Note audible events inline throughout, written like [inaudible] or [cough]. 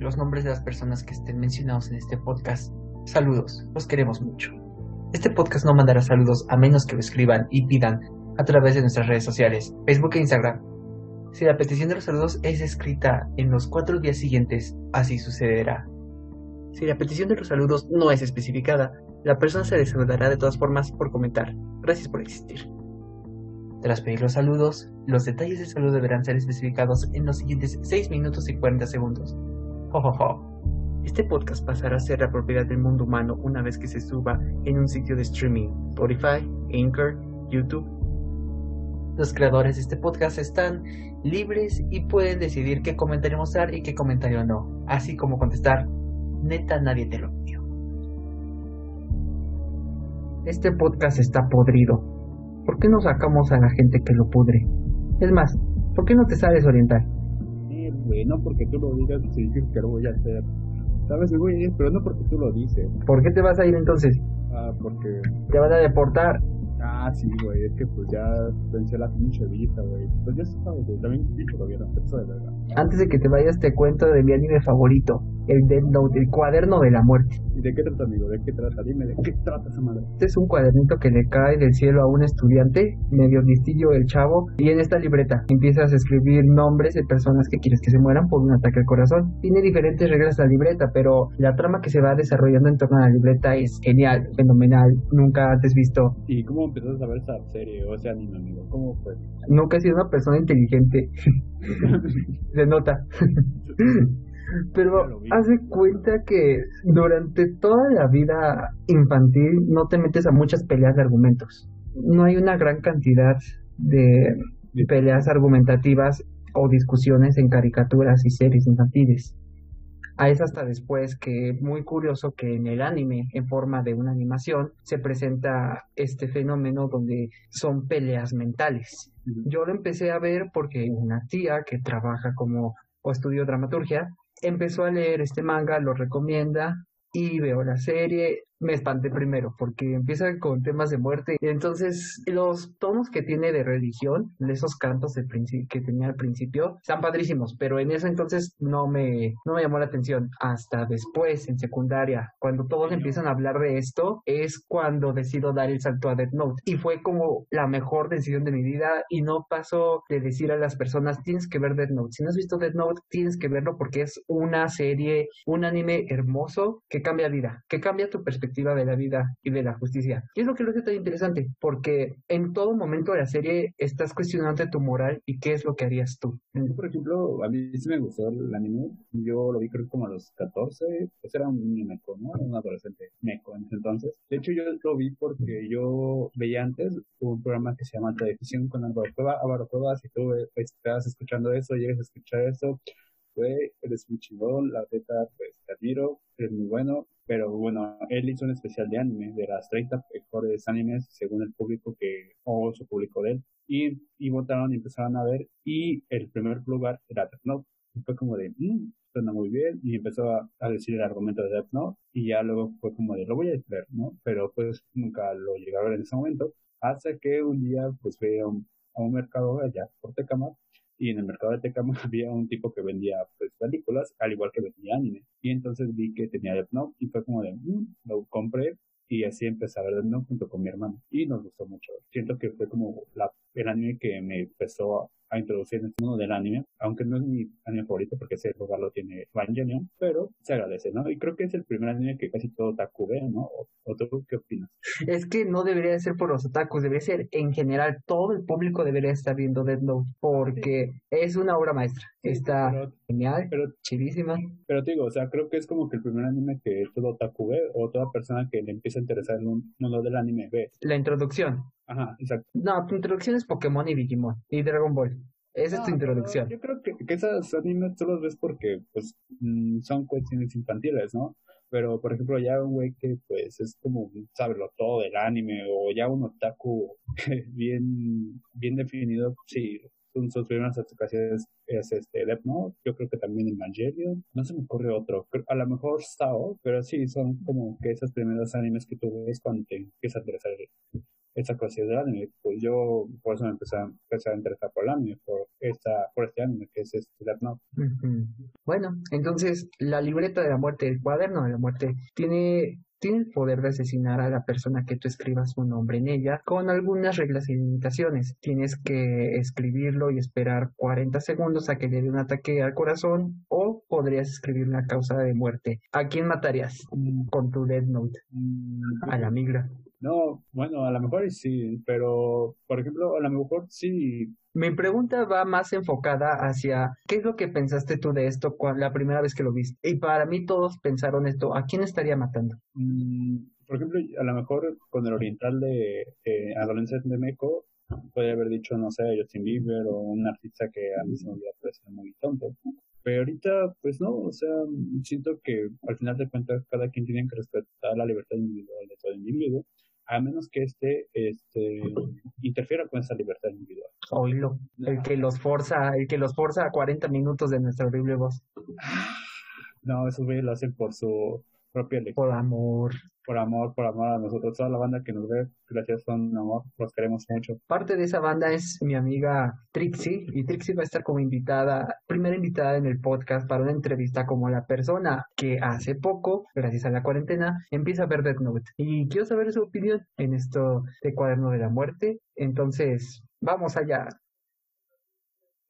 los nombres de las personas que estén mencionados en este podcast. Saludos, los queremos mucho. Este podcast no mandará saludos a menos que lo escriban y pidan a través de nuestras redes sociales, Facebook e Instagram. Si la petición de los saludos es escrita en los cuatro días siguientes, así sucederá. Si la petición de los saludos no es especificada, la persona se le saludará de todas formas por comentar. Gracias por existir. Tras pedir los saludos, los detalles del saludo deberán ser especificados en los siguientes 6 minutos y 40 segundos. Jojojo. Este podcast pasará a ser la propiedad del mundo humano una vez que se suba en un sitio de streaming, Spotify, Anchor, YouTube. Los creadores de este podcast están libres y pueden decidir qué comentario mostrar y qué comentario no, así como contestar, neta nadie te lo pidió. Este podcast está podrido. ¿Por qué no sacamos a la gente que lo pudre? Es más, ¿por qué no te sabes orientar? Sí, güey, no porque tú lo digas significa que lo voy a hacer. Sabes, ir, pero no porque tú lo dices. ¿Por qué te vas a ir entonces? Ah, porque... Te van a deportar. Ah, sí, güey, es que pues ya pensé la pinche vista, güey. Pues ya sabes, güey, también lo vieron, eso de verdad. Antes de que te vayas te cuento de mi anime favorito, el Note, el cuaderno de la muerte. ¿Y de qué trata, amigo? ¿De qué trata? Dime, ¿de qué trata esa madre? Este es un cuadernito que le cae del cielo a un estudiante, medio listillo el chavo, y en esta libreta empiezas a escribir nombres de personas que quieres que se mueran por un ataque al corazón. Tiene diferentes reglas la libreta, pero la trama que se va desarrollando en torno a la libreta es genial, fenomenal, nunca antes visto. ¿Y cómo empezaste a ver esa serie o ese anime, amigo? ¿Cómo fue? Nunca he sido una persona inteligente. [laughs] se nota. Pero haz de cuenta que durante toda la vida infantil no te metes a muchas peleas de argumentos. No hay una gran cantidad de peleas argumentativas o discusiones en caricaturas y series infantiles. A es hasta después que muy curioso que en el anime, en forma de una animación, se presenta este fenómeno donde son peleas mentales. Yo lo empecé a ver porque una tía que trabaja como o estudió dramaturgia empezó a leer este manga, lo recomienda y veo la serie. Me espanté primero porque empieza con temas de muerte. Entonces, los tonos que tiene de religión, esos cantos de que tenía al principio, están padrísimos, pero en ese entonces no me, no me llamó la atención. Hasta después, en secundaria, cuando todos empiezan a hablar de esto, es cuando decido dar el salto a Death Note. Y fue como la mejor decisión de mi vida y no paso de decir a las personas, tienes que ver Death Note. Si no has visto Death Note, tienes que verlo porque es una serie, un anime hermoso que cambia vida, que cambia tu perspectiva de la vida y de la justicia. Y es lo que lo hace tan interesante, porque en todo momento de la serie estás cuestionando tu moral y qué es lo que harías tú. Por ejemplo, a mí sí me gustó el anime. Yo lo vi creo como a los 14, pues era un niño meco, ¿no? Un adolescente meco en ese entonces. De hecho, yo lo vi porque yo veía antes un programa que se llama Televisión con Álvaro Cueva. Álvaro Cueva, si tú estás escuchando eso, llegas a escuchar eso, güey, eres muy chingón, la teta, pues te admiro, eres muy bueno, pero bueno, él hizo un especial de anime, de las 30 mejores animes según el público que, o su público de él, y, y votaron y empezaron a ver, y el primer lugar era Death Note, y fue como de, mmm, suena muy bien, y empezó a, a, decir el argumento de Death Note, y ya luego fue como de, lo voy a ver, ¿no? Pero pues nunca lo llegué a ver en ese momento, hasta que un día pues fui a un, a un mercado allá por Tecama y en el mercado de Tecamo [laughs] había un tipo que vendía pues películas, al igual que vendía anime. Y entonces vi que tenía Death Note y fue como de, mmm, lo compré y así empecé a ver Death Note junto con mi hermano. Y nos gustó mucho. Siento que fue como la, el anime que me empezó a introducir en este mundo del anime, aunque no es mi anime favorito porque ese lugar lo tiene Evangelion, pero se agradece, ¿no? Y creo que es el primer anime que casi todo otaku ve, ¿no? ¿O, tú qué opinas? Es que no debería ser por los otakus, debería ser en general, todo el público debería estar viendo Dead Note porque es una obra maestra, está genial, pero, chidísima. Pero te digo, o sea, creo que es como que el primer anime que todo otaku ve o toda persona que le empieza a interesar en un mundo del anime ve. La introducción. Ajá, exacto. No, tu introducción es Pokémon y Digimon y Dragon Ball. Esa es tu introducción. Yo creo que, que esas animes tú los ves porque pues mm, son cuestiones infantiles, ¿no? Pero, por ejemplo, ya un güey que pues es como, lo todo del anime o ya un otaku [laughs] bien, bien definido, sí, son sus primeras ocasiones es este Death Note, yo creo que también Evangelion, no se me ocurre otro, a lo mejor Sao, pero sí, son como que esos primeros animes que tú ves cuando te empieza a interesar esta cosa del anime. Pues yo por eso me empecé, a interesar por el anime, por, esta, por este anime que es este Death Note. Bueno, entonces la libreta de la muerte, el cuaderno de la muerte, tiene tiene el poder de asesinar a la persona que tú escribas su nombre en ella con algunas reglas y limitaciones. Tienes que escribirlo y esperar 40 segundos a que le dé un ataque al corazón o podrías escribir una causa de muerte. ¿A quién matarías con tu Dead Note? A la migra. No, bueno, a lo mejor sí, pero por ejemplo, a lo mejor sí. Mi pregunta va más enfocada hacia qué es lo que pensaste tú de esto la primera vez que lo viste. Y para mí todos pensaron esto, ¿a quién estaría matando? Mm, por ejemplo, a lo mejor con el oriental de eh, Adolescente de Meco, podría haber dicho, no sé, Justin Bieber o un artista que a mí se me hubiera parecido muy tonto. Pero ahorita, pues no, o sea, siento que al final de cuentas cada quien tiene que respetar la libertad individual de todo individuo a menos que este, este interfiera con esa libertad individual. Oílo, el que los forza, el que los forza a 40 minutos de nuestra horrible voz. No, eso lo hacen por su propia elección. Por amor por amor, por amor a nosotros, toda la banda que nos ve, gracias son amor, los queremos mucho. Parte de esa banda es mi amiga Trixie, y Trixie va a estar como invitada, primera invitada en el podcast para una entrevista como la persona que hace poco, gracias a la cuarentena, empieza a ver Death Note. Y quiero saber su opinión en esto de Cuaderno de la Muerte. Entonces, vamos allá.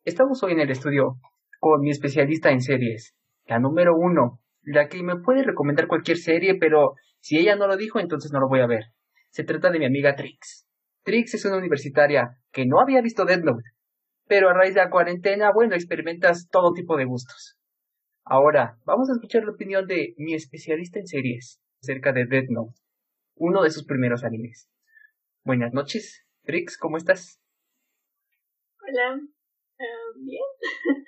Estamos hoy en el estudio con mi especialista en series, la número uno, la que me puede recomendar cualquier serie, pero si ella no lo dijo, entonces no lo voy a ver. Se trata de mi amiga Trix. Trix es una universitaria que no había visto Dead Note, pero a raíz de la cuarentena, bueno, experimentas todo tipo de gustos. Ahora, vamos a escuchar la opinión de mi especialista en series acerca de Dead Note, uno de sus primeros animes. Buenas noches, Trix, ¿cómo estás? Hola, ah, bien. [laughs]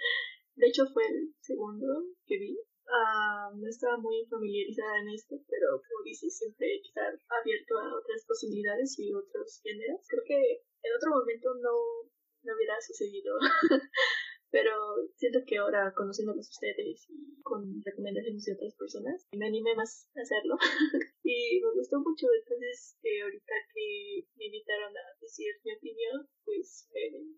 de hecho fue el segundo que vi Uh, no estaba muy familiarizada en esto, pero como dices, siempre estar abierto a otras posibilidades y otros géneros. Creo que en otro momento no, no hubiera sucedido [laughs] Pero siento que ahora, conociéndolos ustedes y con recomendaciones de otras personas, me animé más a hacerlo. [laughs] y me gustó mucho. Entonces, eh, ahorita que me invitaron a decir mi opinión, pues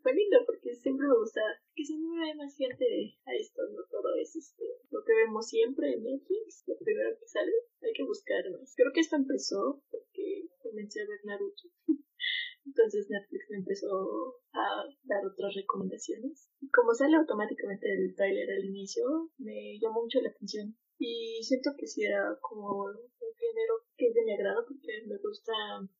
fue lindo porque siempre me gusta que se me vea más gente a esto. No todo es este, lo que vemos siempre en Netflix, lo primero que sale. Hay que buscar. Creo que esto empezó porque comencé a ver Naruto. [laughs] Entonces Netflix me empezó a dar otras recomendaciones. Y como sale automáticamente el trailer al inicio, me llamó mucho la atención. Y siento que sí era como un género que es de mi agrado porque me gusta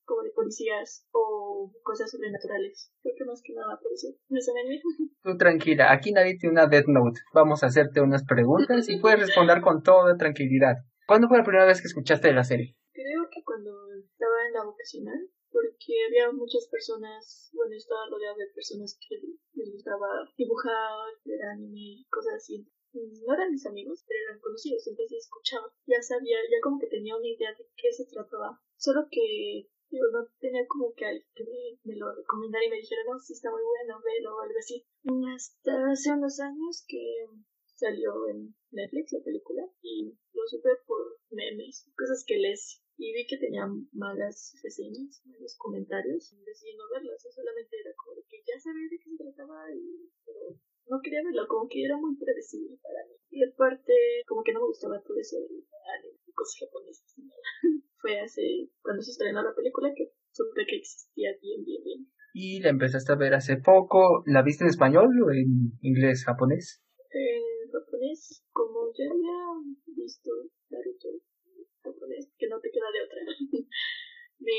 como de policías o cosas sobrenaturales. Creo que más que nada por eso. ¿Me bien? [laughs] Tú tranquila, aquí nadie tiene una Death Note. Vamos a hacerte unas preguntas y puedes responder con toda tranquilidad. ¿Cuándo fue la primera vez que escuchaste de la serie? Creo que cuando estaba en la vocacional porque había muchas personas, bueno, estaba rodeada de personas que les gustaba dibujar, ver anime cosas así. No eran mis amigos, pero eran conocidos, entonces escuchaba, ya sabía, ya como que tenía una idea de qué se trataba. Solo que yo no tenía como que alguien que me, lo recomendara y me dijera, no, sí está muy bueno, velo o algo así. Hasta hace unos años que salió en Netflix la película y lo supe por memes, cosas que les y vi que tenía malas reseñas, malos comentarios, decidí no verlas, solamente era como que ya sabía de qué se trataba, y, pero no quería verlo, como que era muy predecible para mí. Y aparte, como que no me gustaba todo eso de anime, cosas japonesas. [laughs] Fue hace, cuando se estrenó la película, que supe que existía bien, bien, bien. ¿Y la empezaste a ver hace poco? ¿La viste en español o en inglés, japonés? En japonés, como ya había visto Naruto de otra. [laughs] me,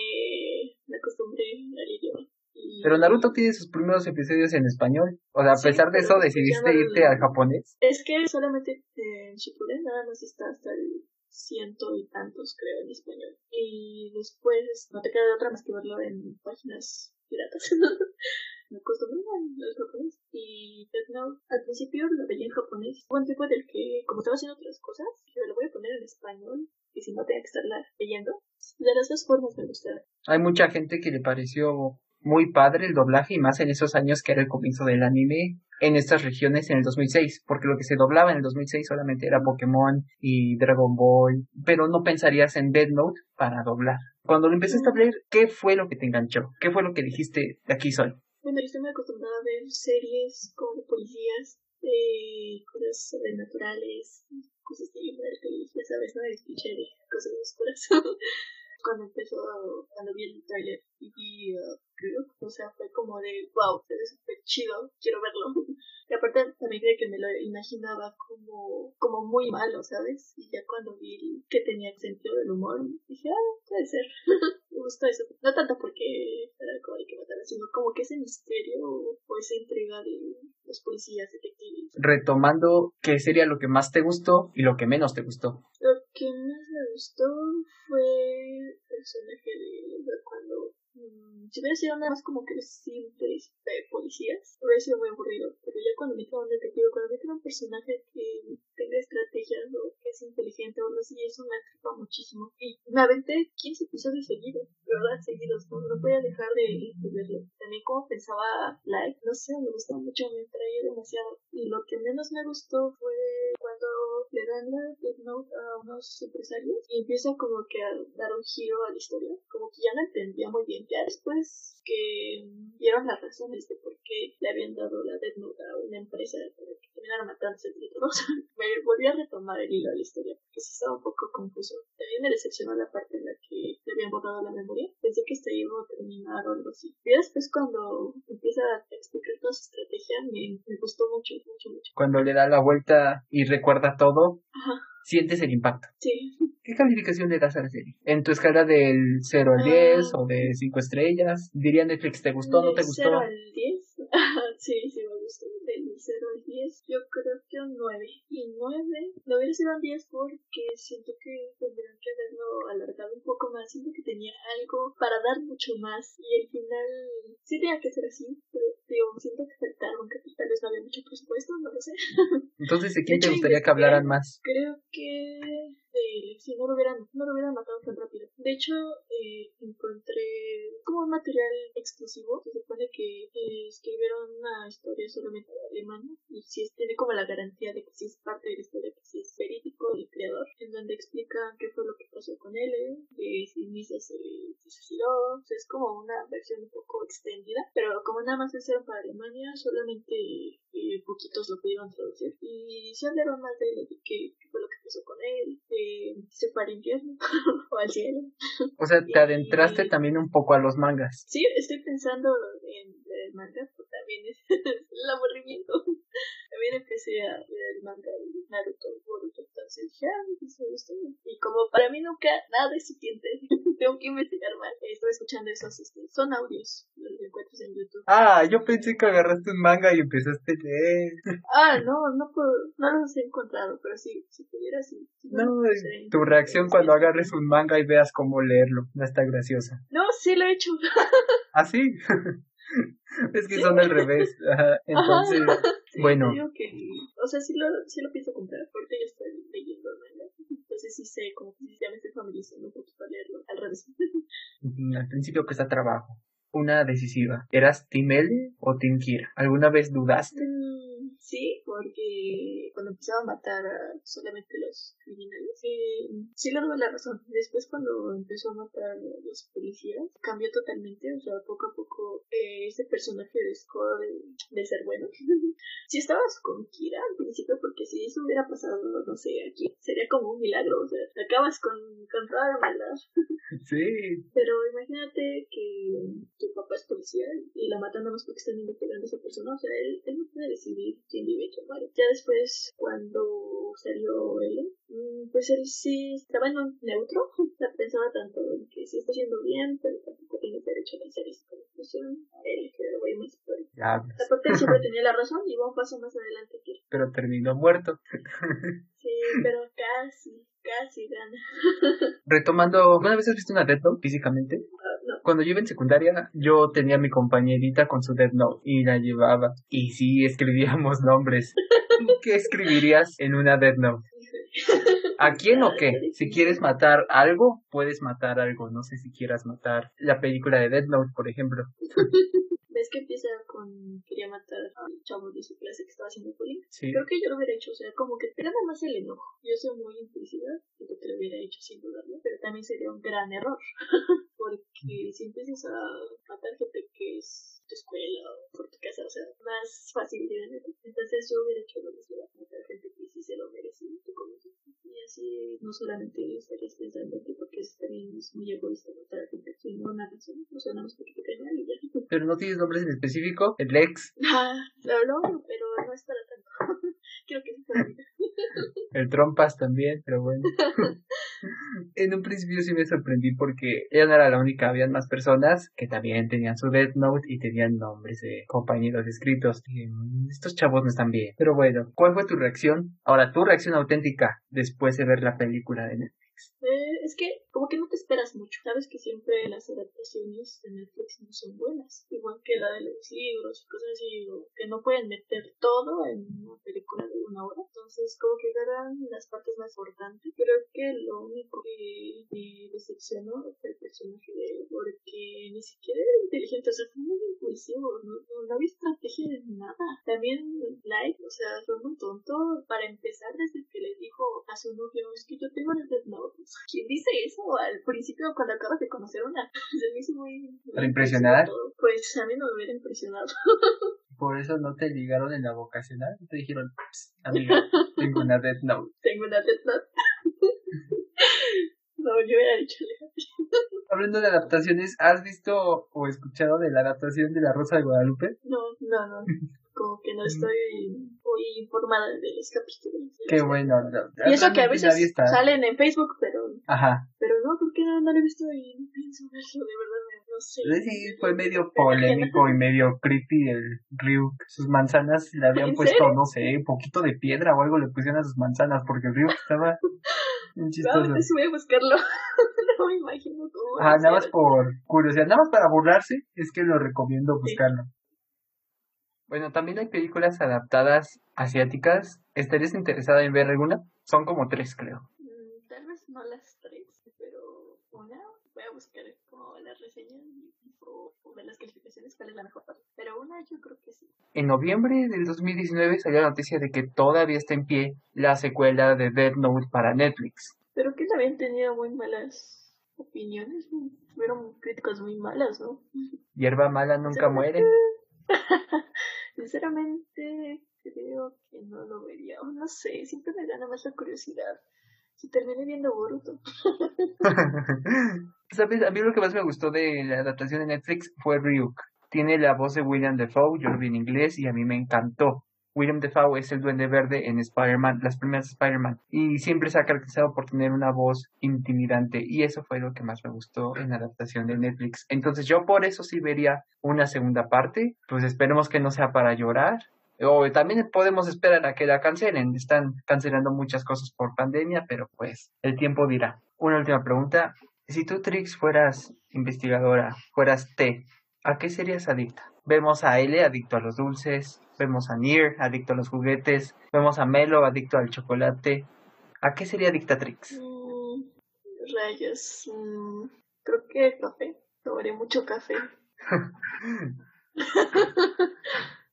me acostumbré al idioma. Pero Naruto tiene sus primeros episodios en español. O sea, a pesar de eso, decidiste irte al japonés. Es que solamente en Shippuden nada más está hasta el ciento y tantos, creo, en español. Y después no te queda de otra más que verlo en páginas piratas. [laughs] me acostumbré al japonés. Y Note, al principio lo veía en japonés. Hubo un tiempo del que, como estaba haciendo otras cosas, yo lo voy a poner en español y si no tenía que estarla leyendo. De las dos formas me gustaron. Hay mucha gente que le pareció muy padre el doblaje y más en esos años que era el comienzo del anime en estas regiones en el 2006, porque lo que se doblaba en el 2006 solamente era Pokémon y Dragon Ball, pero no pensarías en Dead Note para doblar. Cuando lo empezaste a ver, ¿qué fue lo que te enganchó? ¿Qué fue lo que dijiste, de aquí soy? Bueno, yo estoy muy acostumbrada a ver series de policías, de cosas sobrenaturales, cosas de ya sabes, ¿no? De cosas oscuras. [laughs] cuando empezó, cuando vi el trailer y vi uh, o sea, fue como de, wow, ve súper chido, quiero verlo. Y aparte también creo que me lo imaginaba como, como muy malo, ¿sabes? Y ya cuando vi que tenía sentido del humor, dije, ah, puede ser. [laughs] me gustó eso. No tanto porque era algo de que matar, sino como que ese misterio o esa intriga de los policías, detectives. Retomando, ¿qué sería lo que más te gustó y lo que menos te gustó? Lo que más me gustó fue el personaje de cuando si hubiera sido nada más como que simples de policías, hubiera sido muy aburrido. Pero ya cuando me un detective, cuando me un personaje que tenga estrategias o que es inteligente o algo así, eso me atrapa muchísimo. Y me aventé 15 episodios seguidos, ¿verdad? Seguidos, no, no podía dejar de, verlo. También como pensaba Light, no sé, me gustó mucho, me traía demasiado. Y lo que menos me gustó fue cuando le dan la Death Note a unos empresarios y empieza como que a dar un giro a la historia, como que ya no entendía muy bien ya después que dieron las razones de por qué le habían dado la Note a una empresa para que terminara matándose entre todos, [laughs] me volví a retomar el hilo de la historia porque sí estaba un poco confuso. También me decepcionó la parte en la que le habían borrado la memoria. Pensé que esta iba a terminar o algo así. Y después cuando empieza a explicar toda su estrategia me, me gustó mucho, mucho, mucho. Cuando le da la vuelta y recuerda todo, sientes el impacto. Sí. ¿Qué calificación le das a la serie? En tu escala del 0 al 10 ah. o de 5 estrellas. Diría Netflix, ¿te gustó o no te gustó? 0 al 10. [laughs] sí, sí me gustó. Del 0 al 10, yo creo que un 9. Y 9, no hubiera sido un 10 porque siento que tendrían que haberlo alargado un poco más. Siento que tenía algo para dar mucho más. Y al final, sí tenía que ser así, pero digo, siento que faltaron, que tal vez no había mucho presupuesto, no lo sé. Entonces, ¿de [laughs] quién te gustaría que hablaran más? Creo que si no lo hubieran, no lo hubieran matado tan rápido. De hecho, eh, encontré como un material exclusivo. Se supone que eh, escribieron una historia solamente en alemán y si tiene como la garantía de que si es parte de la historia, que si es verídico el creador, en donde explica qué fue lo que pasó con él, eh, que si Misa se, suicidó. O sea, es como una versión un poco extendida, pero como nada más es para Alemania, solamente eh, poquitos lo pudieron traducir. Y se hablaron más de, de qué, fue lo que pasó con él, se fue al infierno o al cielo. O sea, te adentraste también un poco a los mangas. Sí, estoy pensando en el manga, porque también es [laughs] el aburrimiento. También empecé a ver el manga de Naruto, Boruto, entonces ya me gustó. Y como para mí nunca nada es suficiente, [laughs] tengo que investigar más. Estoy escuchando esos, este, son audios, los encuentros en YouTube. Ah, yo pensé que agarraste un manga y empezaste a leer. Ah, no, no puedo, no los he encontrado, pero sí, si pudiera, sí. no, tu reacción cuando agarres un manga y veas cómo leerlo, no está graciosa. No, sí lo he hecho. ¿Ah, sí? [laughs] es que son al revés. [laughs] Entonces, bueno. o sea, sí lo, sí lo pienso comprar, porque yo estoy leyendo el manga. Entonces sí sé, como que ya me estoy familiarizando un poquito a leerlo al revés. Al principio que está trabajo. Una decisiva. ¿Eras Team o Team? ¿Alguna vez dudaste? Sí, porque cuando empezaba a matar a solamente los criminales, eh, sí le doy la razón. Después cuando empezó a matar a los policías, cambió totalmente, o sea, poco a poco eh, ese personaje dejó de, de ser bueno. [laughs] si estabas con Kira al principio, porque si eso hubiera pasado, no sé, aquí, sería como un milagro, o sea, acabas con, con toda la maldad. [laughs] sí. Pero imagínate que tu papá es policía y la matan nada más porque están investigando a esa persona, o sea, él, él no puede decidir quién vive y Ya después, cuando salió él, mm, pues él sí estaba en un neutro, [laughs] pensaba tanto en que sí está haciendo bien, pero tampoco tiene derecho a hacer esa conclusión. Él que lo voy más por Aparte, él siempre [laughs] tenía la razón y va un paso más adelante que Pero terminó muerto. [laughs] sí, pero casi casi gana. Retomando, ¿alguna vez has visto una Note físicamente? Cuando yo iba en secundaria, yo tenía a mi compañerita con su Death Note y la llevaba. Y sí, escribíamos [laughs] nombres. ¿Qué escribirías en una Death Note? ¿A quién o qué? Si quieres matar algo, puedes matar algo. No sé si quieras matar la película de Death Note, por ejemplo. ¿Ves que empieza con quería matar al chavo de su clase que estaba haciendo bullying. Creo que yo lo hubiera hecho, o sea, como que te gana más el enojo. Yo soy muy impulsiva, creo que lo hubiera hecho sin dudarlo, pero también sería un gran error. [laughs] Porque si empiezas a matar gente que es tu escuela o por tu casa, o sea, más fácil de Entonces yo hubiera hecho lo mismo, matar gente que sí se lo merece, y así no solamente estarías pensando que porque también es muy egoísta matar a gente, sino una razón, o sea, nada más porque te cae mal y ya. [laughs] Pero no tienes nombres en específico, el Lex. Ah, claro, no, pero no es para tanto. [laughs] Creo que sí para El Trompas también, pero bueno. [laughs] en un principio sí me sorprendí porque ella no era la única, habían más personas que también tenían su Death Note y tenían nombres de compañeros escritos. Mm, estos chavos no están bien. Pero bueno, ¿cuál fue tu reacción? Ahora, tu reacción auténtica después de ver la película de Netflix. Eh, es que como que no te esperas mucho. Sabes que siempre las adaptaciones de Netflix no son buenas. Igual que la de los libros y cosas así, que no pueden meter todo en una película de una hora. Entonces, como que eran las partes más importantes. Creo que lo único que me decepcionó fue el personaje de él, porque ni siquiera era inteligente, o sea, fue muy impulsivo, no, no, había estrategia de nada. También Light, o sea, fue muy tonto para empezar desde que le dijo a su novio, es que yo tengo el ¿Quién dice eso al principio cuando acabas de conocer una? [laughs] Se me hizo muy... ¿Para impresionar? Pues a mí no me hubiera impresionado. [laughs] Por eso no te ligaron en la vocacional. Te dijeron, amiga, [laughs] tengo una Death Note. Tengo una Death Note. no, yo hubiera dicho Hablando de adaptaciones, ¿has visto o escuchado de la adaptación de La Rosa de Guadalupe? No, no, no. Como que no estoy muy informada de los capítulos. Qué bueno. y eso que a veces salen en Facebook, pero. Ajá. Pero no, porque no, no lo he visto y no pienso verlo, de verdad. No sé. Sí, fue medio polémico y medio creepy el Ryuk. Sus manzanas le habían puesto, no sé, un poquito de piedra o algo le pusieron a sus manzanas porque el Ryuk estaba [laughs] chistoso. No, voy a buscarlo. [laughs] no me imagino cómo. Ah, nada más por curiosidad, nada más para burlarse, es que lo recomiendo buscarlo. Bueno, también hay películas adaptadas asiáticas. ¿Estarías interesada en ver alguna? Son como tres, creo. Mm, tal vez no las tres, pero una voy a buscar como las reseñas o, ver las calificaciones cuál es la mejor parte. Pero una yo creo que sí. En noviembre del 2019 salió la noticia de que todavía está en pie la secuela de Dead Note para Netflix. Pero que habían tenido muy malas opiniones, fueron críticas muy malas, ¿no? Hierba mala nunca muere. [laughs] Sinceramente, creo que no lo vería. no sé, siempre me gana más la curiosidad. Si terminé viendo Boruto. [laughs] ¿Sabes? A mí lo que más me gustó de la adaptación de Netflix fue Ryuk. Tiene la voz de William Defoe, yo lo vi en inglés y a mí me encantó. William Defoe es el Duende Verde en Spider-Man, las primeras Spider-Man, y siempre se ha caracterizado por tener una voz intimidante, y eso fue lo que más me gustó en la adaptación de Netflix. Entonces yo por eso sí vería una segunda parte, pues esperemos que no sea para llorar, o también podemos esperar a que la cancelen, están cancelando muchas cosas por pandemia, pero pues el tiempo dirá. Una última pregunta, si tú Trix fueras investigadora, fueras T, ¿a qué serías adicta? Vemos a L adicto a los dulces, vemos a Nier adicto a los juguetes, vemos a Melo adicto al chocolate. ¿A qué sería Dictatrix? Mm, rayos, mm, creo que café. Tomaré mucho café. [laughs]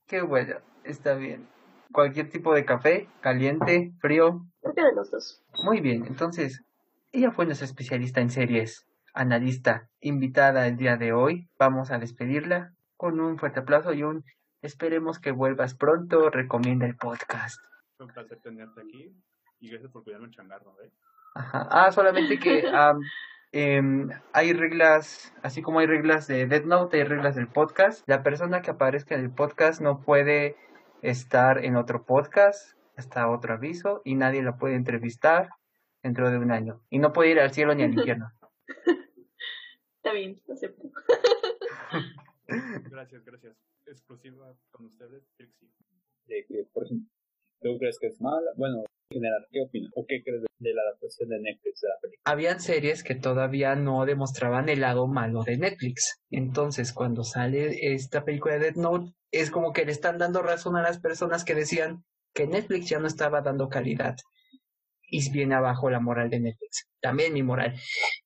qué bueno, está bien. Cualquier tipo de café, caliente, frío. Creo que de los dos. Muy bien, entonces, ella fue nuestra especialista en series, analista, invitada el día de hoy. Vamos a despedirla con un fuerte aplauso y un esperemos que vuelvas pronto. Recomienda el podcast. Fue un placer tenerte aquí y gracias por cuidarme el changarro, ¿eh? Ajá. Ah, solamente que [laughs] em, hay reglas, así como hay reglas de Dead Note, hay reglas del podcast. La persona que aparezca en el podcast no puede estar en otro podcast hasta otro aviso y nadie la puede entrevistar dentro de un año. Y no puede ir al cielo ni al [laughs] infierno. Está bien, acepto. [laughs] Gracias, gracias. Exclusiva con ustedes, Trixie. De que, por ejemplo, ¿tú crees que es mala? Bueno, en general, ¿qué opinas? ¿O qué crees de la adaptación de Netflix de la película? Habían series que todavía no demostraban el lado malo de Netflix. Entonces, cuando sale esta película de Death Note, es como que le están dando razón a las personas que decían que Netflix ya no estaba dando calidad. Y viene abajo la moral de Netflix. También mi moral.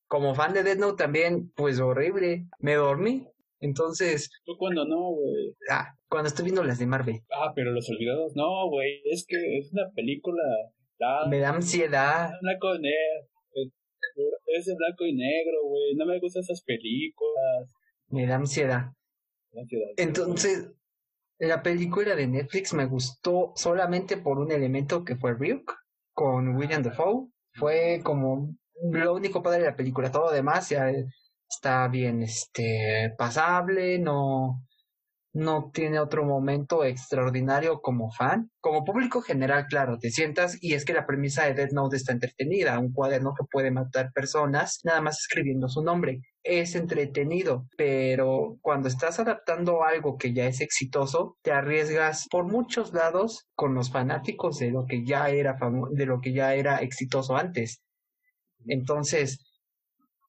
Como fan de Death Note también, pues horrible. Me dormí Entonces. ¿Tú cuando no, güey? Ah, cuando estoy viendo las de Marvel. Ah, pero Los Olvidados, no, güey. Es que es una película. me da ansiedad. Blanco y negro. Es de blanco y negro, güey. No me gustan esas películas. Me da ansiedad. ansiedad. Entonces, la película de Netflix me gustó solamente por un elemento que fue Ryuk con William Dafoe. Fue como lo único padre de la película. Todo lo demás ya está bien este pasable, no no tiene otro momento extraordinario como fan. Como público general, claro, te sientas y es que la premisa de Dead Note está entretenida, un cuaderno que puede matar personas nada más escribiendo su nombre. Es entretenido, pero cuando estás adaptando algo que ya es exitoso, te arriesgas por muchos lados con los fanáticos de lo que ya era de lo que ya era exitoso antes. Entonces,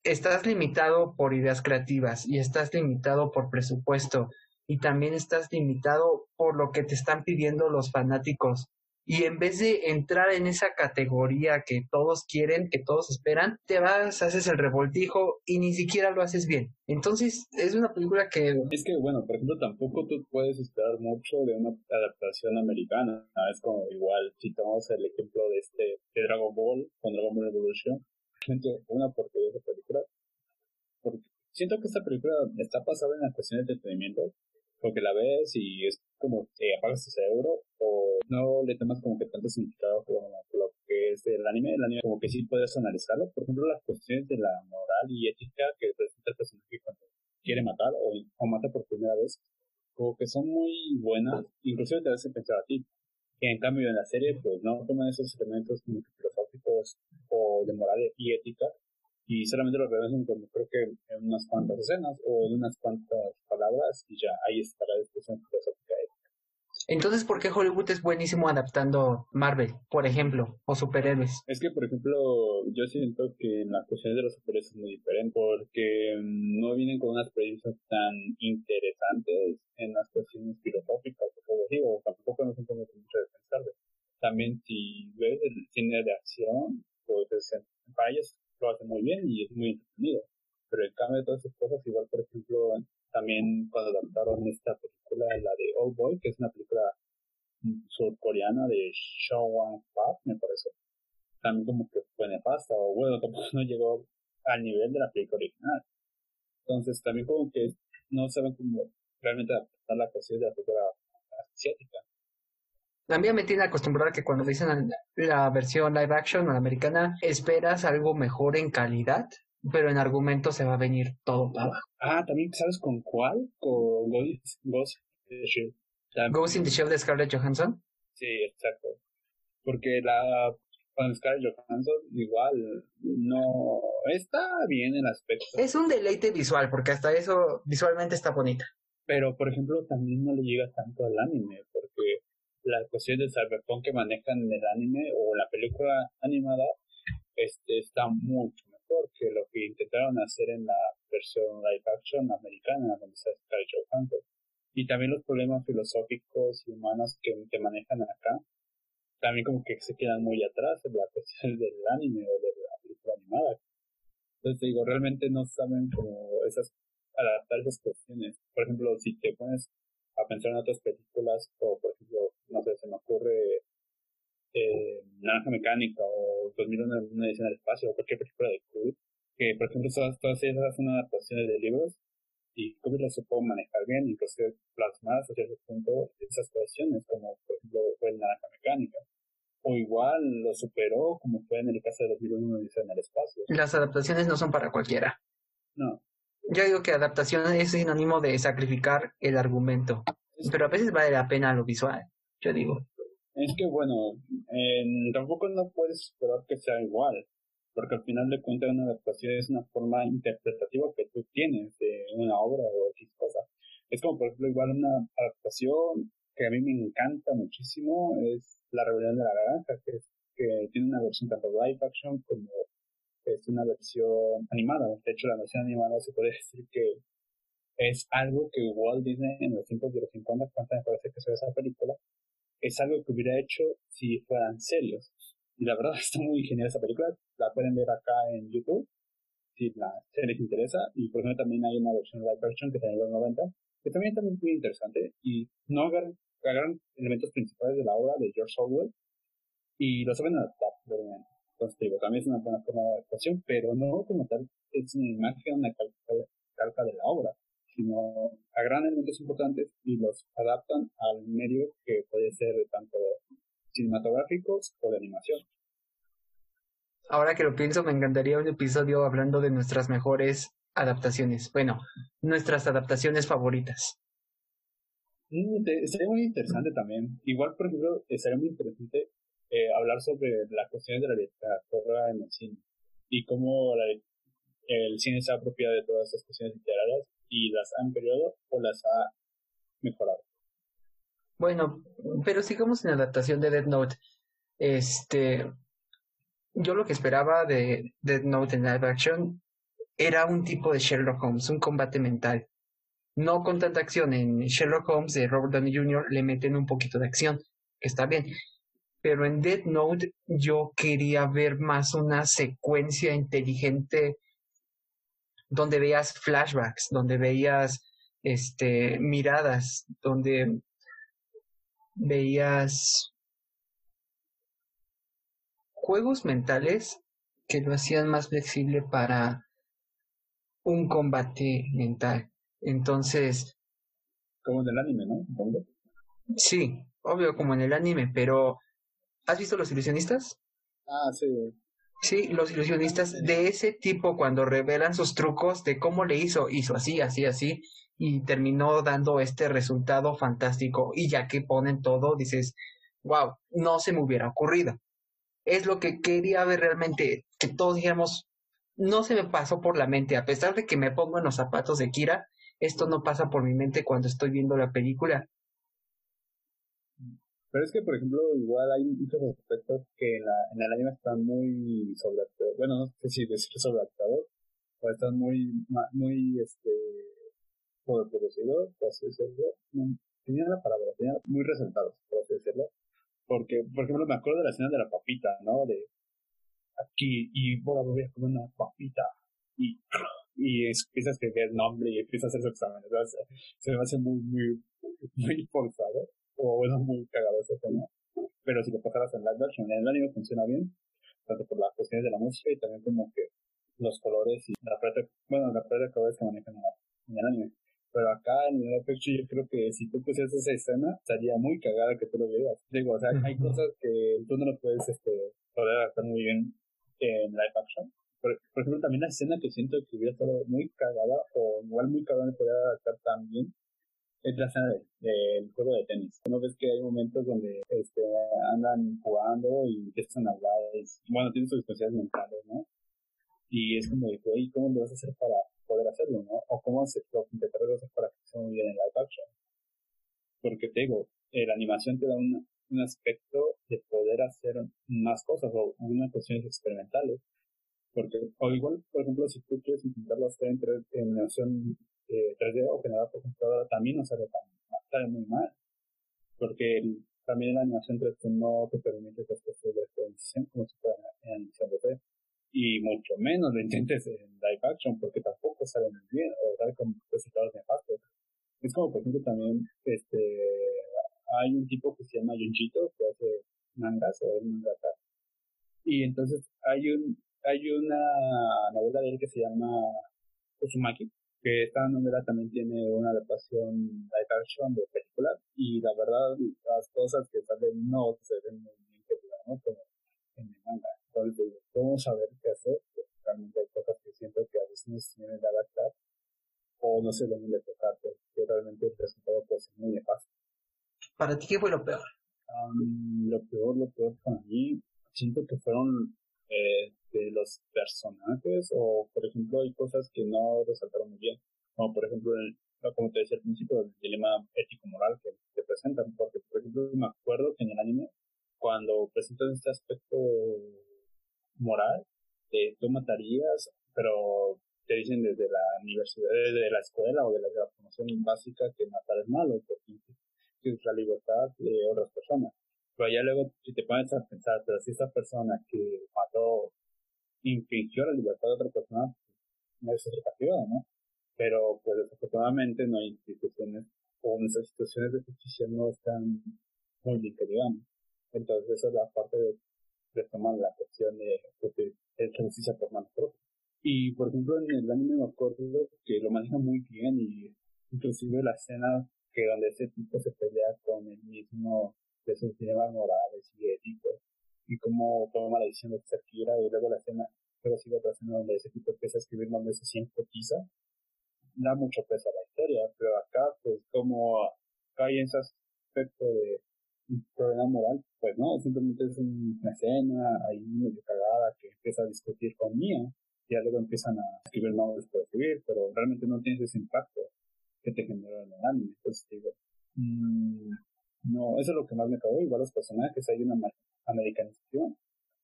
estás limitado por ideas creativas y estás limitado por presupuesto y también estás limitado por lo que te están pidiendo los fanáticos. Y en vez de entrar en esa categoría que todos quieren, que todos esperan, te vas, haces el revoltijo y ni siquiera lo haces bien. Entonces, es una película que... Es que, bueno, por ejemplo, tampoco tú puedes esperar mucho de una adaptación americana. Es como igual, si tomamos el ejemplo de este, de Dragon Ball, con Dragon Ball Evolution, [laughs] una porquería siento que esta película está basada en la cuestión de entretenimiento, porque la ves y es como que apagas tu cerebro o no le tomas como que tanto significado como lo que es el anime. El anime como que sí puedes analizarlo. Por ejemplo, las cuestiones de la moral y ética que presenta el personaje cuando quiere matar o, o mata por primera vez, como que son muy buenas, inclusive te hacen pensar a ti. Que en cambio en la serie pues no toman esos elementos como filosóficos o de moral y ética y solamente lo revelan como creo que en unas cuantas escenas o en unas cuantas palabras y ya ahí está la discusión filosófica entonces, ¿por qué Hollywood es buenísimo adaptando Marvel, por ejemplo, o superhéroes? Es que, por ejemplo, yo siento que en las cuestiones de los superhéroes es muy diferente, porque no vienen con unas premisas tan interesantes en las cuestiones filosóficas, o tampoco no son como mucho de pensar. También, si ves el cine de acción, pues para ellos lo hace muy bien y es muy entretenido. Pero el cambio de todas esas cosas, igual por ejemplo, también cuando adaptaron esta película, la de Old Boy, que es una película surcoreana de Shaw Wang Park, me parece, también como que fue nefasta, o bueno, [laughs] tampoco no llegó al nivel de la película original. Entonces también como que no saben cómo realmente adaptar la cuestión de la película asiática. También me tiene acostumbrada que cuando dicen la versión live action o la americana, esperas algo mejor en calidad, pero en argumento se va a venir todo para abajo. Ah, también, ¿sabes con cuál? Con Ghost, in the Shell. Ghost in the Shell de Scarlett Johansson. Sí, exacto. Porque la con Scarlett Johansson igual no está bien el aspecto. Es un deleite visual, porque hasta eso visualmente está bonita. Pero, por ejemplo, también no le llega tanto al anime, porque la cuestión de cyberpunk que manejan en el anime o la película animada este está mucho mejor que lo que intentaron hacer en la versión live action americana donde está Scarlett Johansson. Y también los problemas filosóficos y humanos que, te manejan acá también como que se quedan muy atrás de la cuestión [laughs] del anime o de la película animada. Entonces digo realmente no saben cómo esas adaptar esas cuestiones. Por ejemplo si te pones a pensar en otras películas o por ejemplo no sé, se me ocurre eh, Naranja Mecánica o 2001 una edición del espacio o cualquier película de Kubrick, que por ejemplo todas, todas ellas son adaptaciones de libros y Kubrick las supo manejar bien, incluso plasmar hasta cierto punto esas cuestiones, como por ejemplo fue el Naranja Mecánica. O igual lo superó, como fue en el caso de 2001 una edición del espacio. Las adaptaciones no son para cualquiera. No. Yo digo que adaptación es sinónimo de sacrificar el argumento, pero a veces vale la pena lo visual yo digo. Es que bueno, tampoco no puedes esperar que sea igual, porque al final de cuentas una adaptación es una forma interpretativa que tú tienes de una obra o X cosa. Es como por ejemplo igual una adaptación que a mí me encanta muchísimo es La Rebelión de la Naranja, que, es, que tiene una versión tanto live action como es una versión animada. De hecho, la versión animada se puede [laughs] decir que es algo que Walt Disney en los tiempos de los 50, cuando me parece que se esa película, es algo que hubiera hecho si fueran serios. Y la verdad [laughs] está muy genial esa película, la pueden ver acá en YouTube. si la les interesa. Y por ejemplo también hay una versión live action que en los 90, que también, también es muy interesante. Y no agarran, elementos principales de la obra de George Orwell y lo saben adaptar. Entonces, digo, también es una buena forma de adaptación, pero no como tal es una imagen, una calca, de la obra, sino agarran elementos importantes y los adaptan al medio que puede ser tanto cinematográficos o de animación. Ahora que lo pienso, me encantaría un episodio hablando de nuestras mejores adaptaciones. Bueno, nuestras adaptaciones favoritas. Mm, sería muy interesante también. Igual, por ejemplo, sería muy interesante eh, hablar sobre las cuestiones de la literatura en el cine y cómo el cine se ha apropiado de todas estas cuestiones literarias y las ha empeorado o las ha mejorado. Bueno, pero sigamos en la adaptación de Dead Note. Este, yo lo que esperaba de Dead Note en live action era un tipo de Sherlock Holmes, un combate mental. No con tanta acción. En Sherlock Holmes de Robert Downey Jr. le meten un poquito de acción, que está bien. Pero en Dead Note yo quería ver más una secuencia inteligente donde veías flashbacks, donde veías este miradas, donde veías juegos mentales que lo hacían más flexible para un combate mental. Entonces. Como en el anime, ¿no? Sí, obvio, como en el anime, pero ¿has visto los ilusionistas? Ah, sí. Sí, los ilusionistas de ese tipo cuando revelan sus trucos de cómo le hizo, hizo así, así, así, y terminó dando este resultado fantástico. Y ya que ponen todo, dices, wow, no se me hubiera ocurrido es lo que quería ver realmente, que todos dijéramos, no se me pasó por la mente, a pesar de que me pongo en los zapatos de Kira, esto no pasa por mi mente cuando estoy viendo la película. Pero es que, por ejemplo, igual hay muchos aspectos que en, la, en el anime están muy sobreactuados. Bueno, no sé si decir sobreactuados, o están muy, muy, este, sobreproducidos, por así decirlo. Tenía la palabra, tenía muy resaltados, por así decirlo. Porque, por ejemplo, me acuerdo de la escena de la papita, ¿no? De aquí, y voy a comer una papita. Y, y empieza a escribir el nombre y empieza a hacer su examen. se me hace muy, muy, muy forzado. O bueno, muy cagado ese tema. Pero si lo pasaras en live action, en el anime funciona bien. Tanto por las cuestiones de la música y también como que los colores y la paleta, bueno, la paleta de colores que manejan en el anime. Pero acá en el efecto yo creo que si tú pusieras esa escena, estaría muy cagada que tú lo veas. Digo, o sea, hay cosas que tú no lo puedes este, poder adaptar muy bien en live action. Por, ejemplo, también la escena que siento que hubiera estado muy cagada, o igual muy cagada de poder adaptar también, es la escena del juego de tenis. ¿No ves que hay momentos donde este, andan jugando y empiezan a hablar? bueno, tienen sus experiencias mentales, ¿no? Y es como oye, ¿cómo lo vas a hacer para poder hacerlo, ¿no? O cómo hacer, intentar hacer para que sea muy bien en live action. Porque te digo, eh, la animación te da un, un aspecto de poder hacer más cosas o unas cuestiones experimentales. Porque, o igual, por ejemplo, si tú quieres intentarlo hacer en, en animación eh, 3D o generada por computadora, también no sale tan, sale muy mal. Porque también la animación 3D no te permite hacer cosas de experimentación como si fuera en animación 2D y mucho menos lo intentes en live action porque tampoco sale muy bien o sale con resultados nefastos. Es como, por ejemplo, también este hay un tipo que se llama Junjito que hace mangas o es mangaka. Y entonces hay un hay una novela de él que se llama Uzumaki, que esta novela también tiene una adaptación live action de película y la verdad las cosas que salen no se ven muy bien que digamos como en el manga cómo saber qué hacer, realmente hay cosas que siento que a veces no se tienen que adaptar o no se deben de tocar, porque realmente el resultado puede ser muy nefasto. ¿Para ti qué fue lo peor? lo peor, lo peor para mí, siento que fueron eh, de los personajes o, por ejemplo, hay cosas que no resaltaron muy bien, como por ejemplo, el, como te decía al principio, el dilema ético-moral que, que presentan, porque, por ejemplo, me acuerdo que en el anime, cuando presentan este aspecto moral, de tú matarías, pero te dicen desde la universidad, desde la escuela o de la, formación básica que matar es malo, porque es la libertad de otras personas. Pero ya luego, si te pones a pensar, pero si esta persona que mató infringió la libertad de otra persona, no es educativa, ¿no? Pero, pues, desafortunadamente no hay instituciones, o nuestras instituciones de justicia no están muy bien. Entonces, esa es la parte de, tomar la cuestión de, de, justicia por manos propias. Y, por ejemplo, en el anime me acuerdo que lo maneja muy bien y inclusive la escena que donde ese tipo se pelea con el mismo de sus dilemas morales y éticos y cómo toma la decisión de ser Kira y luego la escena, pero sigue otra escena donde ese tipo empieza a escribir donde se siente pisa, da mucho peso a la historia, pero acá pues como cae en ese aspecto de problema moral, pues no, simplemente es una escena ahí medio cagada que empieza a discutir con y ya luego empiezan a escribir nombres por escribir, pero realmente no tiene ese impacto que te generó en el anime, entonces digo, mmm, no, eso es lo que más me cago. Igual los personajes, hay una americanización.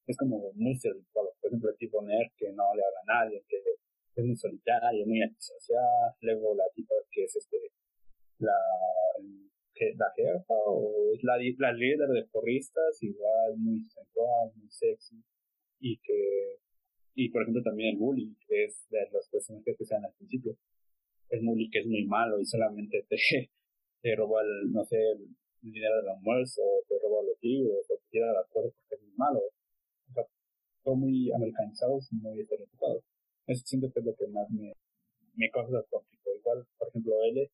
Es como muy estereotipado. Por ejemplo, el tipo nerd que no le habla a nadie, que es muy solitario, muy antisocial. Luego la tipa que es este, la, la jefa o la, la líder de porristas, igual muy sensual, muy sexy. Y que, y por ejemplo también el bully, que es de los personajes que sean al principio. El bully que es muy malo y solamente te, [laughs] te roba el, no sé, el dinero del almuerzo, te roba los libros, o te tira las cosas porque es muy malo. O son muy americanizados y muy estereotipados. Eso siento que es lo que más me, me causa conflicto. Igual, por ejemplo, L,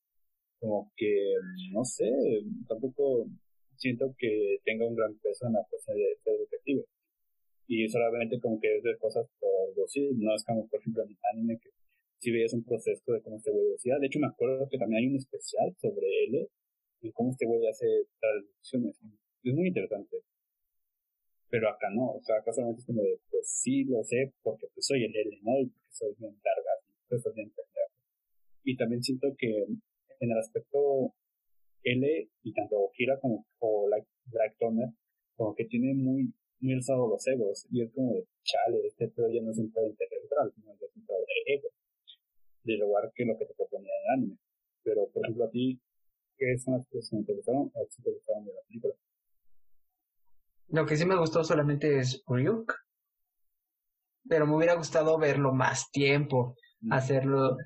como que, no sé, tampoco siento que tenga un gran peso en la cosa de ser detective. Y solamente como que es de cosas por decir, no es como, por ejemplo, en el anime que si veías un proceso de cómo güey decía. De hecho, me acuerdo que también hay un especial sobre L, y cómo este güey hace traducciones. Es muy interesante. Pero acá no, o sea, acá solamente es como de, pues sí lo sé porque pues soy el L, ¿no? Y porque soy bien larga, pues soy bien Y también siento que en el aspecto L y tanto Kira como o like, Black Toner, como que tiene muy, muy alzado los egos. Y es como de, chale, este pedo ya no es un pedo integral, sino es un pedo de ego. De lugar que lo que te proponía el anime. Pero, por ejemplo, a ti, ¿Qué son las cosas que me interesaron o si te gustaron de la película? Lo que sí me gustó solamente es Ryuk. Pero me hubiera gustado verlo más tiempo, mm. hacerlo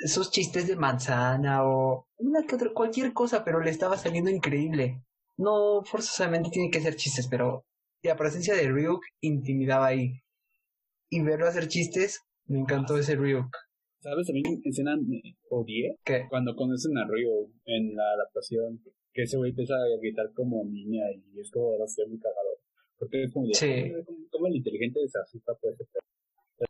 esos chistes de manzana o una que otra, cualquier cosa, pero le estaba saliendo increíble. No forzosamente tiene que ser chistes, pero la presencia de Ryuk intimidaba ahí. Y verlo hacer chistes, me encantó ese Ryuk. ¿Sabes? A mí me escena me odié ¿Qué? cuando conocen a Ryo en la adaptación, que ese güey empieza a gritar como niña y es como ser muy cagado. Porque es como, de, sí. como el inteligente se asusta por ese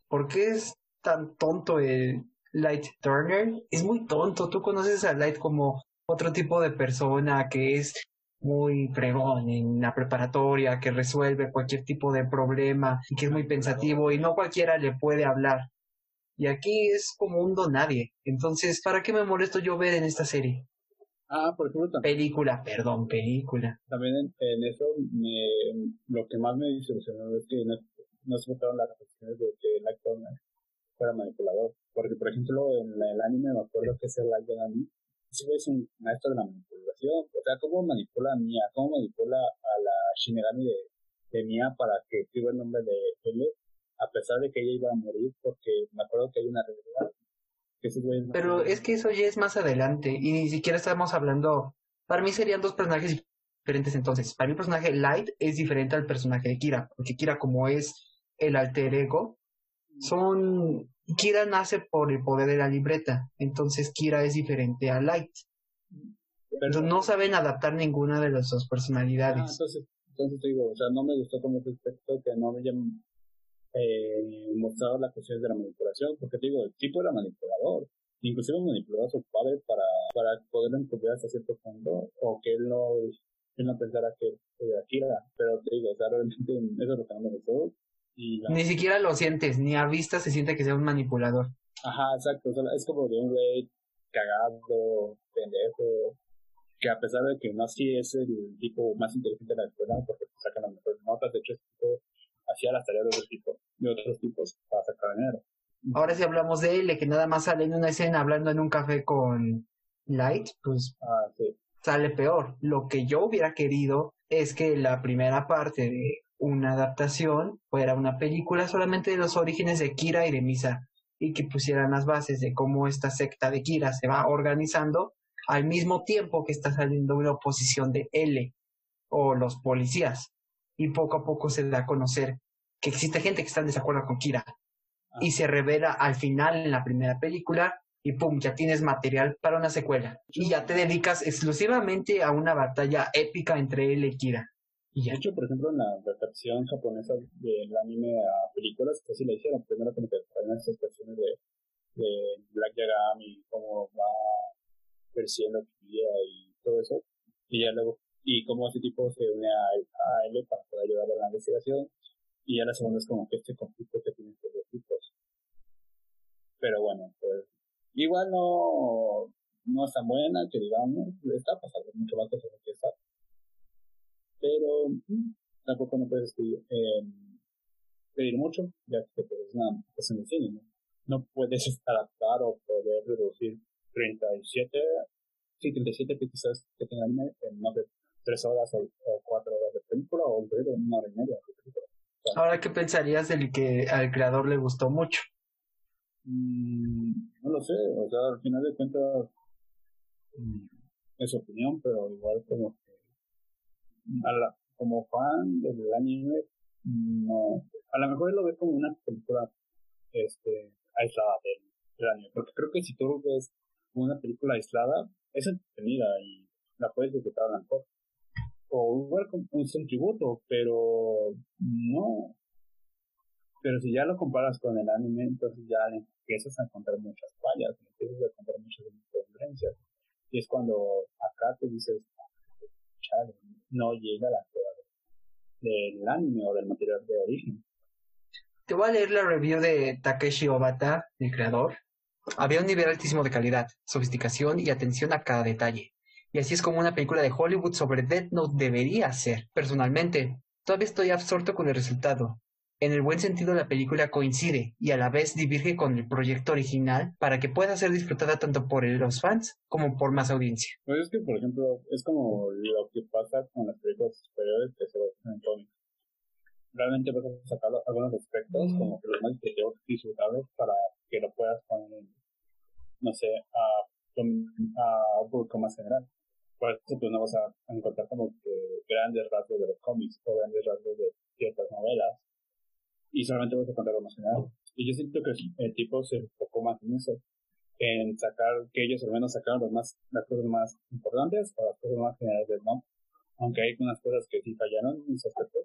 ¿Por qué es tan tonto el Light Turner? Es muy tonto. Tú conoces a Light como otro tipo de persona que es muy fregón en la preparatoria, que resuelve cualquier tipo de problema y que es muy pensativo y no cualquiera le puede hablar. Y aquí es como un don nadie. Entonces, ¿para qué me molesto yo ver en esta serie? Ah, por ejemplo, también. Película, perdón, película. También en, eso, me, lo que más me desilusionó es que no, no se notaron las reflexiones de que el actor fuera manipulador. Porque, por ejemplo, en el anime me acuerdo que ese like de Nami, ese es un maestro de la manipulación. O sea, cómo manipula a Mia, cómo manipula a la Shinigami de, de Mia para que escriba el nombre de L a pesar de que ella iba a morir, porque me acuerdo que hay una realidad. Pero es que eso ya es más adelante, y ni siquiera estamos hablando. Para mí serían dos personajes diferentes entonces. Para mí el personaje Light es diferente al personaje de Kira, porque Kira como es el alter ego, son... Kira nace por el poder de la libreta, entonces Kira es diferente a Light. Pero no saben adaptar ninguna de las dos personalidades. Ah, entonces, entonces digo, o sea, no me gustó como ese aspecto que no me eh, mostrado las cuestiones de la manipulación, porque te digo, el tipo era manipulador, inclusive manipulaba a su padre para, para poder encubrir hasta cierto punto, o que él no, él no pensara que era Kira, pero te digo, o sea, realmente [laughs] eso es lo que no me gustó. Y Ni siquiera lo sientes, ni a vista se siente que sea un manipulador. Ajá, exacto, o sea, es como de un güey cagado, pendejo, que a pesar de que no así es el tipo más inteligente de la escuela, porque sacan las mejores notas, de hecho es tipo hacía las tareas de otros tipos, de otros tipos para sacar dinero. Ahora si hablamos de él, que nada más sale en una escena hablando en un café con Light, pues ah, sale peor. Lo que yo hubiera querido es que la primera parte de una adaptación fuera una película solamente de los orígenes de Kira y de Misa. y que pusieran las bases de cómo esta secta de Kira se va organizando al mismo tiempo que está saliendo una oposición de L o los policías. Y poco a poco se da a conocer que existe gente que está en desacuerdo con Kira. Y ah. se revela al final en la primera película y pum, ya tienes material para una secuela. Y ya te dedicas exclusivamente a una batalla épica entre él y Kira. Y De hecho, por ejemplo, en la adaptación japonesa del anime a películas, así la hicieron. Primero como que traen estas cuestiones de, de Black Yagami y cómo va creciendo Kira y todo eso. Y ya luego, y cómo ese tipo se une a, él para poder ayudar a la investigación. Y ya la segunda es como que este conflicto que tienen los dos tipos. Pero bueno, pues igual no, no es tan buena que digamos, está pasando mucho más cosas que está pero mm, tampoco no puedes eh, pedir mucho, ya que pues, es una cosa en el cine, ¿no? Puedes adaptar o poder reducir 37, sí, 37 quizás que tengan en más 3 horas o, 4 horas de película o una hora y media de película. Ahora, ¿qué pensarías del que al creador le gustó mucho? Mm, no lo sé, o sea, al final de cuentas mm, es opinión, pero igual como como fan del anime, no. A lo mejor lo ves como una película este, aislada del, anime. Porque creo que si tú ves una película aislada, es entretenida y la puedes disfrutar a lo mejor. O igual un, tributo, pero no. Pero si ya lo comparas con el anime, entonces ya empiezas a encontrar muchas fallas, empiezas a encontrar muchas diferencias. Y es cuando acá te dices, no llega la del anime o del material de origen. Te voy a leer la review de Takeshi Obata, el creador. Había un nivel altísimo de calidad, sofisticación y atención a cada detalle. Y así es como una película de Hollywood sobre Death Note debería ser. Personalmente, todavía estoy absorto con el resultado. En el buen sentido la película coincide y a la vez diverge con el proyecto original para que pueda ser disfrutada tanto por los fans como por más audiencia. Pues es que, por ejemplo, es como lo que pasa con las películas superiores que se basan en cómics. Realmente vas a sacar algunos aspectos como que los más disfrutables para que lo puedas poner, no sé, a, a un público más general. Por pues no vas a encontrar como que grandes rasgos de los cómics o grandes rasgos de ciertas novelas y solamente vas a contar lo más general. Y yo siento que el tipo se enfocó más en eso, en sacar, que ellos al menos sacaron los más, las cosas más importantes o las cosas más generales del no. Aunque hay unas cosas que sí fallaron en ese aspecto.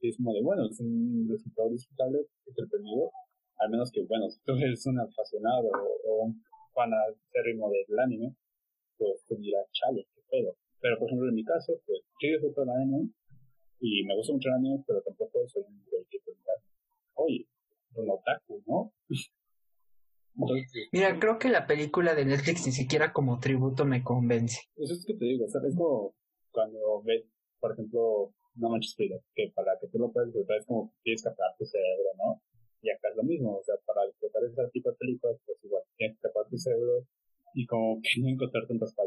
Y es como de, bueno, es un resultado disfrutable, entretenido. Al menos que, bueno, si tú eres un apasionado o, un fan acérrimo del anime, pues te dirá, chale, pedo. Pero, por ejemplo, en mi caso, pues, yo disfruto el anime y me gusta mucho el anime, pero tampoco soy un güey que oye, un otaku, ¿no? [laughs] Mira, creo que la película de Netflix ni siquiera como tributo me convence. Eso es que te digo, ¿sabes? Como cuando ves, por ejemplo, No Manches Frida, que para que tú lo puedas disfrutar es como tienes que apagar tu cerebro, ¿no? Y acá es lo mismo, o sea, para disfrutar ese tipo de películas, pues igual tienes que apagar tu cerebro y como que no.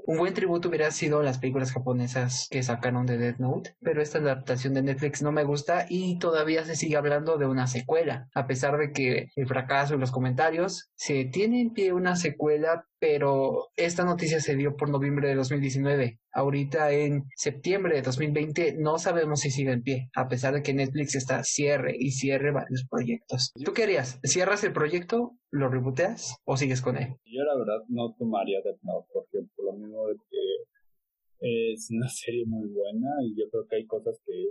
Un buen tributo hubiera sido las películas japonesas que sacaron de Death Note, pero esta adaptación de Netflix no me gusta y todavía se sigue hablando de una secuela, a pesar de que el fracaso y los comentarios se tiene en pie una secuela, pero esta noticia se dio por noviembre de 2019. Ahorita en septiembre de 2020 no sabemos si sigue en pie, a pesar de que Netflix está cierre y cierre varios proyectos. ¿Tú qué harías? ¿Cierras el proyecto, lo reboteas o sigues con él? Yo la verdad no tomaría Death Note porque por lo mismo de que es una [laughs] serie muy buena y yo creo que hay cosas que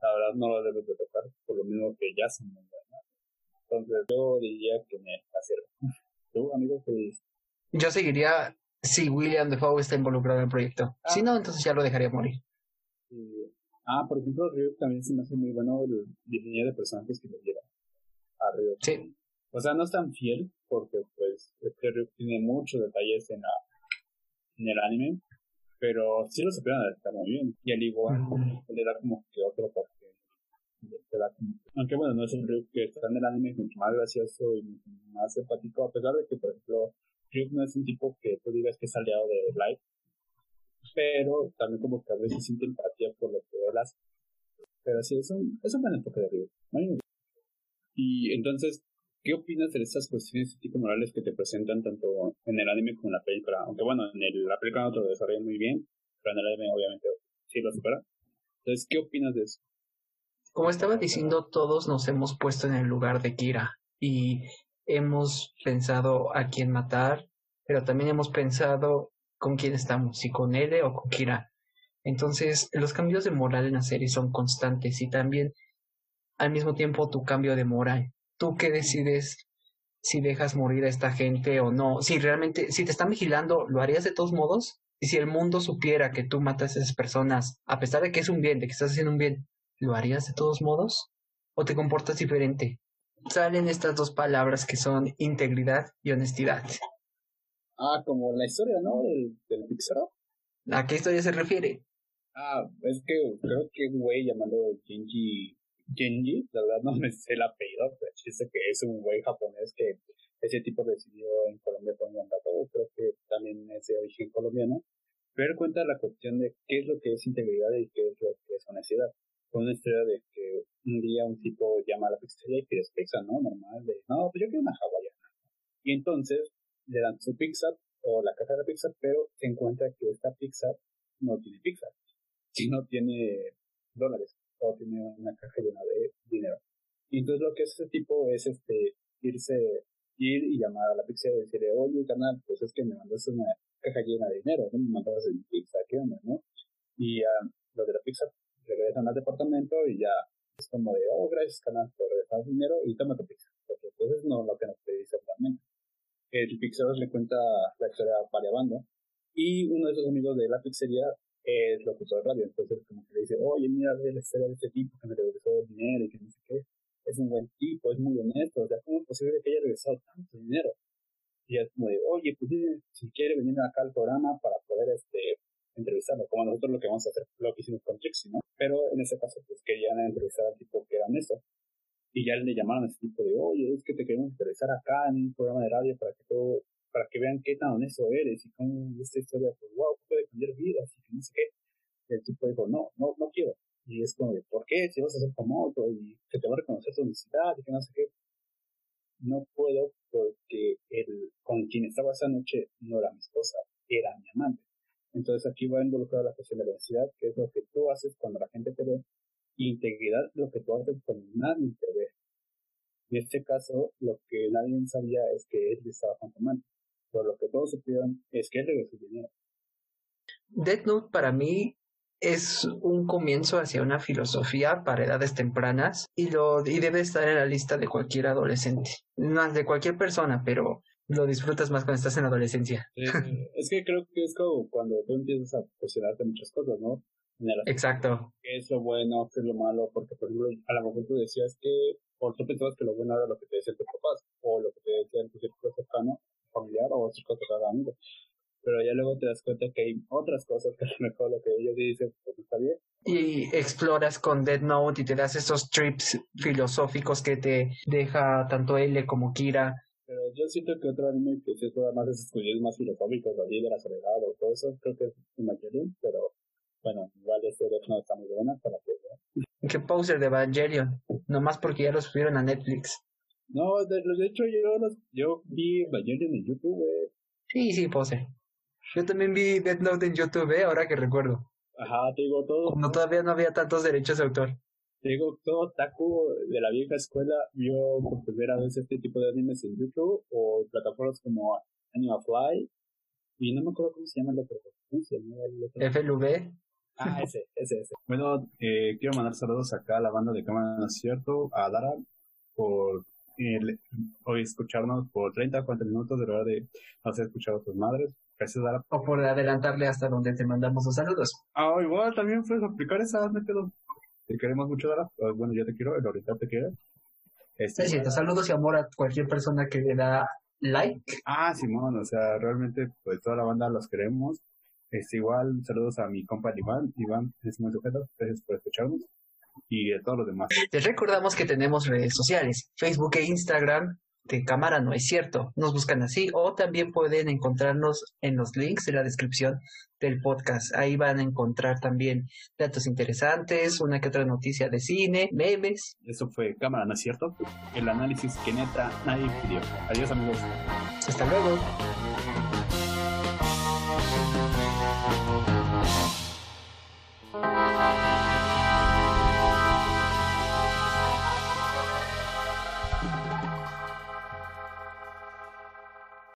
la verdad no la debes de tocar por lo mismo que ya son muy buenas. Entonces yo diría que me la cierro. [laughs] ¿Tú, amigo, qué dices? Yo seguiría si William Defoe está involucrado en el proyecto. Si no, entonces ya lo dejaría morir. Ah, por ejemplo, Ryuk también se me hace muy bueno el diseño de personajes que le dieron a Ryuk. Sí. O sea, no es tan fiel porque pues este Ryuk tiene muchos detalles en, la, en el anime, pero sí lo supieron adaptar muy bien. Y al igual le da como que otro toque. Aunque bueno, no es el Ryuk que está en el anime, mucho más gracioso y mucho más simpático, a pesar de que, por ejemplo, Ryuk no es un tipo que tú digas que es aliado de Light, pero también como que a veces siente empatía por lo que hace. Pero sí, es un, es un buen enfoque de Ryuk. Y entonces, ¿Qué opinas de esas cuestiones tipo morales que te presentan tanto en el anime como en la película? Aunque bueno, en el, la película no te lo desarrollan muy bien, pero en el anime obviamente sí lo supera. Entonces, ¿qué opinas de eso? Como estaba diciendo, todos nos hemos puesto en el lugar de Kira y hemos pensado a quién matar, pero también hemos pensado con quién estamos, si con L o con Kira. Entonces, los cambios de moral en la serie son constantes y también al mismo tiempo tu cambio de moral tú qué decides si dejas morir a esta gente o no. Si realmente, si te están vigilando, ¿lo harías de todos modos? Y si el mundo supiera que tú matas a esas personas, a pesar de que es un bien, de que estás haciendo un bien, ¿lo harías de todos modos? ¿O te comportas diferente? Salen estas dos palabras que son integridad y honestidad. Ah, como la historia, ¿no? Del, del Pixar. ¿A qué historia se refiere? Ah, es que creo que un güey llamado Genji Genji, la verdad no me sé el apellido, pero dice que es un güey japonés que ese tipo residió en Colombia por un rato, creo que también es de origen colombiano, pero cuenta la cuestión de qué es lo que es integridad y qué es lo que es honestidad. Fue una historia de que un día un tipo llama a la pizzería y pide pizza, ¿no? Normal, de, no, pues yo quiero una hawaiana. Y entonces le dan su pizza o la caja de la pizza, pero se encuentra que esta pizza no tiene pizza, sino tiene dólares o tiene una caja llena de dinero. Y entonces lo que hace ese tipo es este irse, ir y llamar a la pizzería y decirle, oye, canal, pues es que me mandaste una caja llena de dinero, ¿no? Me mandaste el pizza, ¿qué onda, no? Y uh, los de la pizza regresan al departamento y ya es como de, oh, gracias, canal, por el dinero y toma tu pizza. Porque entonces no lo que nos dice realmente. El pizzero le cuenta la historia variabando y uno de esos amigos de la pizzería es locutor de radio. Entonces, como que le dice, oye, mira la historia de este tipo que me regresó el dinero y que no sé qué. Es un buen tipo, es muy honesto. O sea, ¿cómo es posible que haya regresado tanto dinero? Y es como de, oye, pues si quiere venir acá al programa para poder este entrevistarlo, como nosotros lo que vamos a hacer, lo que hicimos con Trixie, ¿no? Pero en ese caso, pues querían entrevistar al tipo que era honesto. Y ya le llamaron a ese tipo de, oye, es que te queremos entrevistar acá en un programa de radio para que todo para que vean qué tan honesto eres y cómo esta historia, pues, wow, puede cambiar vidas y que no sé qué. El tipo dijo, no, no, no quiero. Y es como de, ¿por qué? Si vas a ser famoso y que te va a reconocer tu honestidad y que no sé qué. No puedo porque el con quien estaba esa noche no era mi esposa, era mi amante. Entonces aquí va a involucrar la cuestión de la honestidad, que es lo que tú haces cuando la gente te ve, integridad, lo que tú haces cuando nadie te ve. En este caso, lo que nadie sabía es que él estaba con tu amante por lo que todos supieron es que él su dinero. Death Note para mí es un comienzo hacia una filosofía para edades tempranas y lo y debe estar en la lista de cualquier adolescente, no de cualquier persona, pero lo disfrutas más cuando estás en la adolescencia. es que creo que es como cuando tú empiezas a cuestionarte muchas cosas, ¿no? Exacto. ¿Qué es lo bueno? ¿Qué es lo malo? Porque, por ejemplo, a lo mejor tú decías que, o tú pensabas que lo bueno era lo que te decían tus papás, o lo que te decían tu círculo cercano, familiar o cosas cada amigo. Pero ya luego te das cuenta que hay otras cosas que a lo mejor lo que ellos dicen pues está bien. Y exploras con Dead Note y te das esos trips filosóficos que te deja tanto L como Kira. Pero yo siento que otro anime que sí más esos estudios más filosóficos, la vida, la soledad o todo eso, creo que es Evangelion, pero bueno, igual este Death Note está muy buena para que [laughs] ¿Qué poser de Evangelion? Nomás porque ya lo subieron a Netflix. No, de, de hecho yo, yo vi Evangelion en YouTube, eh. Sí, sí, pose. Yo también vi Death Note en YouTube, eh, ahora que recuerdo. Ajá, te digo todo. Cuando todavía no había tantos derechos de autor. Digo, todo Taku de la vieja escuela vio por primera vez este tipo de animes en YouTube o en plataformas como Animal Fly. Y no me acuerdo cómo se llama el otro. ¿Cómo se llama el otro? FLV. Ah, ese, ese, ese. Bueno, eh, quiero mandar saludos acá a la banda de Cámara No es Cierto, a Dara, por hoy escucharnos por 30 40 minutos de verdad de hacer escuchar a tus madres. Gracias, Dara. O por adelantarle hasta donde te mandamos los saludos. Ah, igual también puedes aplicar esa método. Te queremos mucho, Dara. Ah, bueno, yo te quiero, el ahorita te quiero. Este, saludos y amor a cualquier persona que le da like. Ah, Simón, o sea, realmente, pues toda la banda los queremos. Este, igual, saludos a mi compa Iván. Iván es muy sujeto. Gracias por escucharnos y a todos los demás. Les recordamos que tenemos redes sociales, Facebook e Instagram de cámara no es cierto. Nos buscan así o también pueden encontrarnos en los links de la descripción del podcast. Ahí van a encontrar también datos interesantes, una que otra noticia de cine, memes. Eso fue cámara, ¿no es cierto? El análisis que neta nadie pidió. Adiós amigos. Hasta luego.